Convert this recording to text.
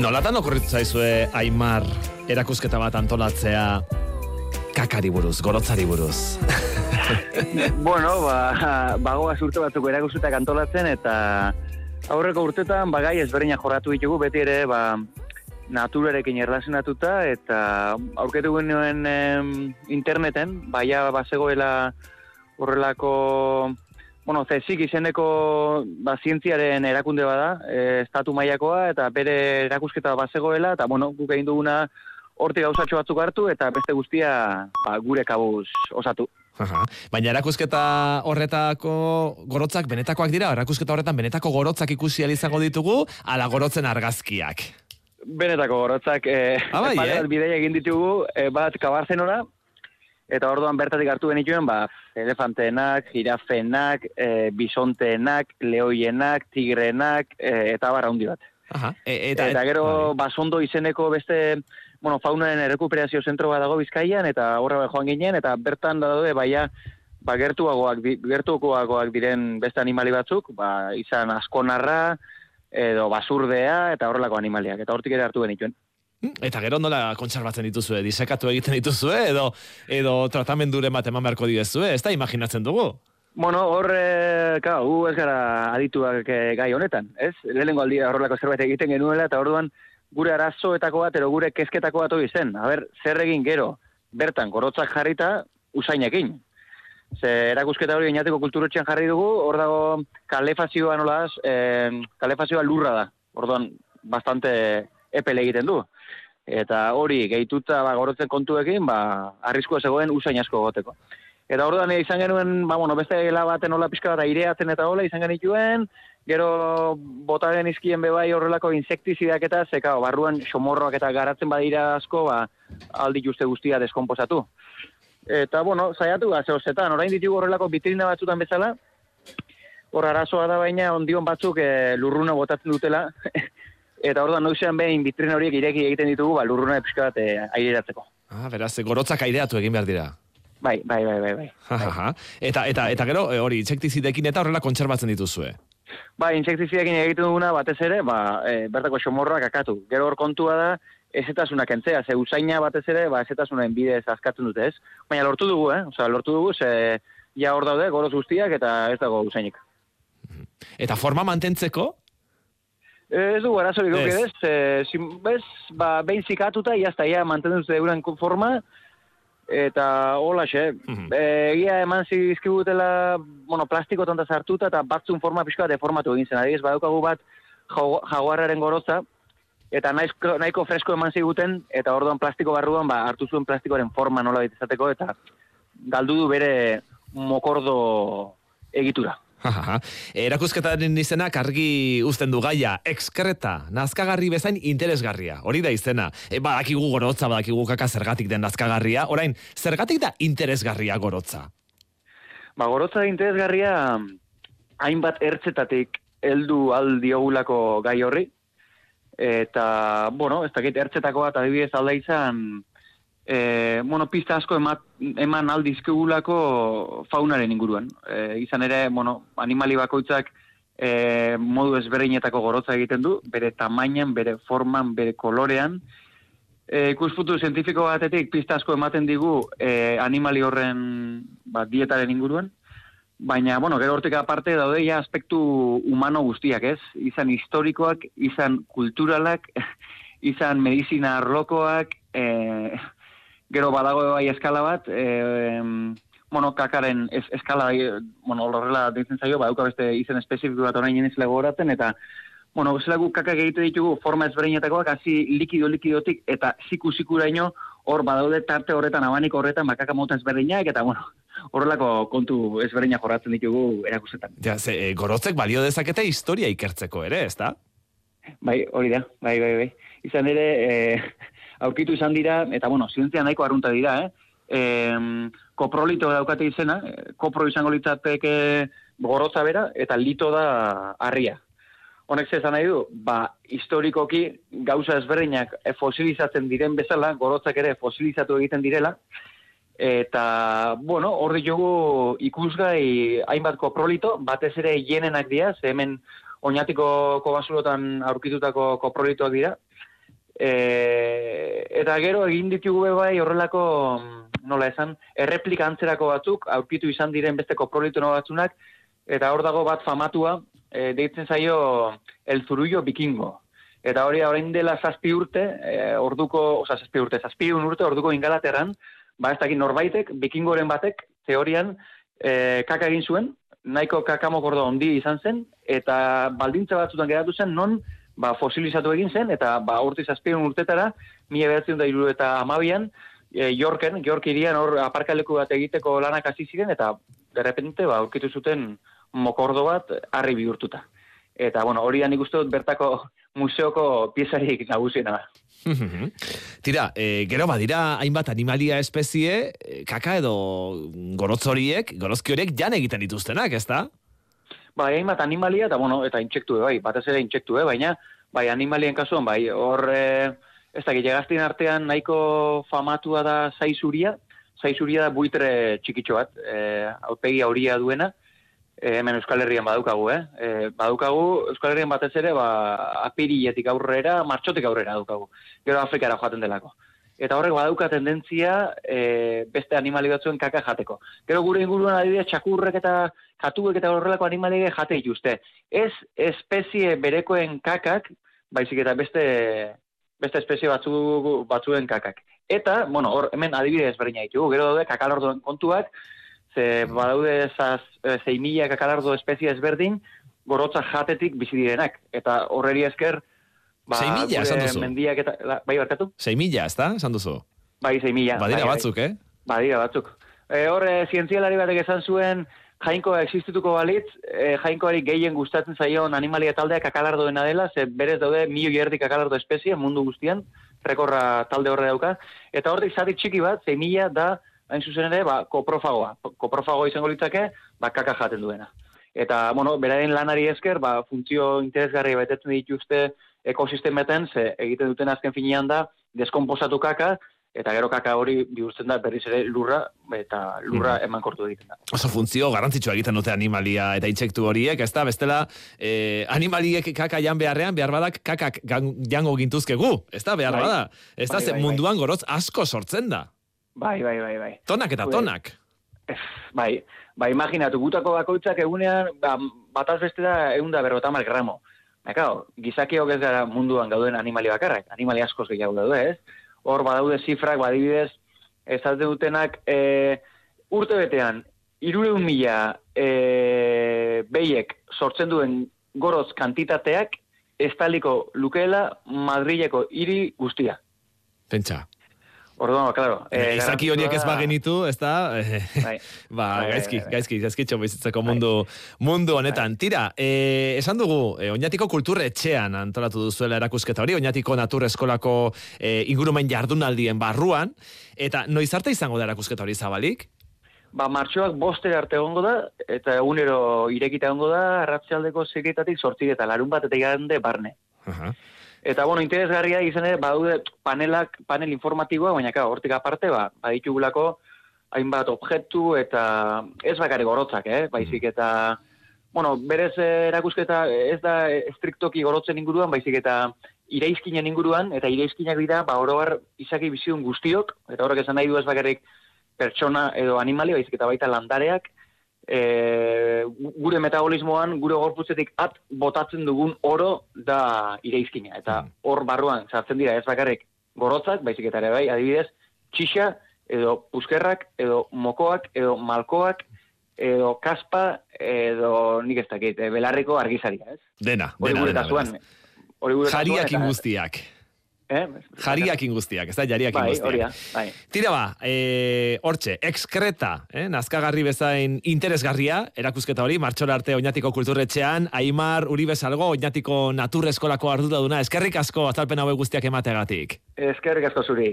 Nolatan okurritu zaizue Aimar erakusketa bat antolatzea kakari buruz, gorotzari buruz. bueno, ba, bagoa urte batzuk erakusketak antolatzen eta aurreko urtetan bagai ezberdinak jorratu ditugu beti ere ba, naturarekin erlazionatuta eta aurketu genuen interneten, baia bazegoela horrelako bueno, zezik izeneko ba, zientziaren erakunde bada, e, estatu mailakoa eta bere erakusketa bazegoela, eta bueno, guk egin duguna hortik gauzatxo batzuk hartu eta beste guztia ba, gure kabuz osatu. Aha. Baina erakusketa horretako gorotzak benetakoak dira, erakusketa horretan benetako gorotzak ikusi izango ditugu, ala gorotzen argazkiak. Benetako gorotzak, e, ah, bai, eh? bidea egin ditugu, e, bat kabarzenora, eta orduan bertatik hartu genituen, ba, elefanteenak, jirafenak, e, bisonteenak, leoienak, tigrenak, e, eta barra hundi bat. Aha. E, eta, eta gero, bai. basondo izeneko beste, bueno, faunaren errekuperazio zentro bat dago bizkaian, eta horra joan ginen, eta bertan da daude, baia, ba, gertuagoak, gertuagoak diren beste animali batzuk, ba, izan askonarra, edo basurdea, eta horrelako animaliak, eta hortik ere hartu genituen. Eta gero nola kontserbatzen dituzue, disekatu egiten dituzue, edo edo tratamenduren bat eman beharko digezue, ez da imaginatzen dugu? Bueno, hor, e, hu ez gara adituak e, gai honetan, ez? Lehenengo aldia horrelako zerbait egiten genuela, eta orduan gure arazoetako bat, ero gure kezketako bat hori zen. A zer egin gero, bertan, gorotzak jarrita, usainekin. Ze erakusketa hori inateko kulturotxean jarri dugu, hor dago kalefazioa nolaz, e, kalefazioa lurra da. Orduan, bastante epele egiten du eta hori gehituta ba, gorotzen kontuekin, ba, arriskua zegoen usain asko goteko. Eta orduan izan genuen, ba, bueno, beste gela baten hola pixka bat aireatzen eta hola izan genituen, gero botaren izkien bebai horrelako insektizidak eta zeka, barruan somorroak eta garatzen badira asko, ba, aldi juste guztia deskomposatu. Eta, bueno, zaiatu, ba, zehozetan, orain ditugu horrelako bitrina batzutan bezala, hor arazoa da baina ondion batzuk e, lurruna botatzen dutela, eta orduan noizean behin bitrina horiek ireki egiten ditugu, ba, lurruna epizka bat eh, aireratzeko. Ah, beraz, gorotzak aireatu egin behar dira. Bai, bai, bai, bai. bai. eta, eta, eta gero, eh, hori, intsektizidekin eta horrela kontserbatzen dituzue. Ba, intsektizidekin egiten duguna batez ere, ba, e, bertako xomorroak akatu. Gero hor kontua da, ezetasunak entzea, ze usaina batez ere, ba, ezetasunen bidez azkatzen dute ez. Baina lortu dugu, eh? Osa, lortu dugu, ze ja hor daude, goroz guztiak, eta ez dago usainik. Eta forma mantentzeko, Ez du, arazo dugu ez, e, bez, ba, behin zikatuta, iazta, ia, mantendu zute euren forma, eta hola, xe, mm -hmm. egia eman zizkibutela, bueno, plastiko tonta zartuta, eta batzun forma pixka deformatu egin zen, adiz, badukagu bat jaguarraren goroza, eta nahiko, nahiko fresko eman ziguten, eta orduan plastiko barruan, ba, hartu zuen plastikoaren forma nola bitezateko, eta galdu du bere mokordo egitura. Erakusketaren izenak argi uzten du gaia, ekskreta, nazkagarri bezain interesgarria, hori da izena. E, badakigu gorotza, badakigu kaka zergatik den nazkagarria, orain, zergatik da interesgarria gorotza? Ba, gorotza interesgarria hainbat ertzetatik heldu aldiogulako gai horri, eta, bueno, ez dakit ertzetako bat adibidez alda izan, e, bueno, pista asko emat, eman aldizkegulako faunaren inguruan. E, izan ere, bueno, animali bakoitzak e, modu ezberdinetako gorotza egiten du, bere tamainan, bere forman, bere kolorean. E, ikusputu zientifiko batetik pista asko ematen digu e, animali horren ba, dietaren inguruan, baina, bueno, gero hortik aparte daude ja aspektu humano guztiak, ez? Izan historikoak, izan kulturalak, izan medizina arlokoak, eh, gero badago bai eskala bat, e, bueno, kakaren es, eskala, bueno, horrela ditzen zaio, badauka beste izen espezifiko bat orain jeniz legoratzen, eta, bueno, bezala guk kakak egite ditugu forma ezberdinetakoak, hasi likido-likidotik, eta ziku-zikuraino, hor badaude tarte horretan, abanik horretan, bakaka mota ezberdinak, eta, bueno, horrelako kontu ezberdinak jorratzen ditugu erakusetan. Ja, ze, e, gorotzek balio dezakete historia ikertzeko ere, ezta? Bai, hori da, bai, bai, bai. Izan ere, e, aurkitu izan dira, eta bueno, zientzia nahiko arrunta dira, eh? E, koprolito daukate izena, eh, kopro izango litzateke gorotza bera, eta lito da harria. Honek zezan nahi du, ba, historikoki gauza ezberdinak fosilizatzen diren bezala, gorotzak ere fosilizatu egiten direla, eta, bueno, hor ditugu ikusgai hainbat koprolito, batez ere jenenak dira, ze hemen oinatiko kobasulotan aurkitutako koprolitoak dira, E, eta gero egin ditugu bai horrelako mm, nola esan, erreplika antzerako batzuk, aurkitu izan diren beste koprolitono batzunak, eta hor dago bat famatua, e, deitzen zaio El Zurullo Bikingo. Eta hori orain dela zazpi urte, e, orduko, oza, zazpi urte, zazpi urte, orduko ingalaterran, ba ez dakit norbaitek, bikingoren batek, teorian, e, kaka egin zuen, nahiko kakamokordo ondi izan zen, eta baldintza batzutan geratu zen, non ba, fosilizatu egin zen, eta ba, urte zazpion urtetara, mila behatzen da iru eta amabian, e, Yorken, York irian hor aparkaleku bat egiteko lanak hasi ziren, eta derrepente, ba, aurkitu zuten mokordo bat harri bihurtuta. Eta, bueno, hori nik uste dut bertako museoko piezarik nagusiena da. Tira, e, gero badira hainbat animalia espezie, e, kaka edo gorotzoriek, gorozki horiek jan egiten dituztenak, ez da? Ba, hainbat animalia, eta bueno, eta intsektu bai, batez ere intsektu baina, bai, animalien kasuan, bai, hor, e, ez da, gillegaztien artean nahiko famatua da zaizuria, zaizuria da buitre txikitxo bat, e, aurpegi auria duena, e, hemen Euskal Herrian badukagu, eh? E, badukagu, Euskal Herrian batez ere, ba, apirietik aurrera, martxotik aurrera dukagu, gero Afrikara joaten delako eta horrek badauka tendentzia e, beste animali batzuen kaka jateko. Gero gure inguruan adibidez txakurrek eta katuek eta horrelako animaliek jate dituzte. Ez espezie berekoen kakak, baizik eta beste beste espezie batzu, batzuen kakak. Eta, bueno, hor, hemen adibidez berdina ditugu, gero daude kakalorduen kontuak, ze badaude esaz, e, zeimila kakalardo espezie ezberdin, gorotza jatetik bizi direnak. Eta horreri esker, Ba, sei mila, esan duzu. Mendiak eta, bai, barkatu? Sei mila, ez da, esan duzu. Bai, sei mila. Badira bai, bai. batzuk, eh? Badira batzuk. E, Horre, zientzialari batek esan zuen, jainkoa existituko balitz, e, jainkoari gehien gustatzen zaion animalia taldeak akalardoena dela, ze berez daude milo jerdik akalardo espezie mundu guztian, rekorra talde horre dauka. Eta hortik zati txiki bat, zei mila da, hain zuzen ere, ba, koprofagoa. Koprofagoa izango litzake, ba, kaka jaten duena. Eta, bueno, beraien lanari esker, ba, funtzio interesgarri betetzen dituzte, ekosistemetan, ze egiten duten azken finean da, deskomposatu kaka, eta gero kaka hori bihurtzen da berriz ere lurra, eta lurra mm. eman kortu egiten da. Oso funtzio garantzitsua egiten dute animalia eta intsektu horiek, ez da, bestela, eh, animaliek kaka jan beharrean, behar badak kakak jango gintuzkegu, ez da, behar bai. bada. Ez da, bai, bai, munduan bai. goroz asko sortzen da. Bai, bai, bai, bai. Tonak eta tonak. Bai, bai, imaginatu, gutako bakoitzak egunean, ba, bataz beste da, egun da berrotamar gramo. Ekao, gizakiok ez gara munduan gauden animali bakarrak, animali askoz gehiago daude, ez? Hor badaude zifrak, badibidez, ez dutenak e, urte betean, irureun mila e, behiek sortzen duen goroz kantitateak, ez taliko lukeela Madrileko hiri guztia. Pentsa. Orduan, claro. Eh, Izaki horiek ez bagenitu, ez da? Bai. ba, bai, gaizki, bai, bai. gaizki, gaizki bizitzeko mundu, mundu honetan. Tira, eh, esan dugu, eh, oinatiko kultur etxean antolatu duzuela erakusketa hori, oinatiko natur eskolako eh, ingurumen jardunaldien barruan, eta noiz arte izango da erakusketa hori zabalik? Ba, martxoak boste arte egongo da, eta egunero irekita egongo da, arratzealdeko seketatik sortzik eta larun bat eta igande barne. Uh Eta, bueno, interesgarria izan ere, badaude panelak, panel informatiboa, baina, ka, hortik aparte, ba, baditugulako hainbat objektu eta ez bakare gorotzak, eh? Baizik eta, bueno, berez erakusketa ez da estriktoki gorotzen inguruan, baizik eta ireizkinen inguruan, eta ireizkinak dira, ba, oroar izaki biziun guztiok, eta horrek esan nahi du ez bakarrik pertsona edo animali, baizik eta baita landareak, e, gure metabolismoan, gure gorputzetik at botatzen dugun oro da ireizkina. Eta mm. hor barruan sartzen dira ez bakarrik gorotzak, baizik eta ere bai, adibidez, txixa, edo puskerrak, edo mokoak, edo malkoak, edo kaspa, edo nik ez dakit, e, belarriko argizaria, ez? Dena, dena, dena. Hori gure Jariak ingustiak. Eh? Jariak inguztiak, ez da, jariak bai, inguztiak. bai. Tira ba, e, hortxe, exkreta, eh? nazkagarri bezain interesgarria, erakusketa hori, martxola arte oinatiko kulturretxean, Aimar Uribes algo, oinatiko naturrezkolako ardura duna, eskerrik asko azalpen hau guztiak emategatik. Eskerrik asko zuri.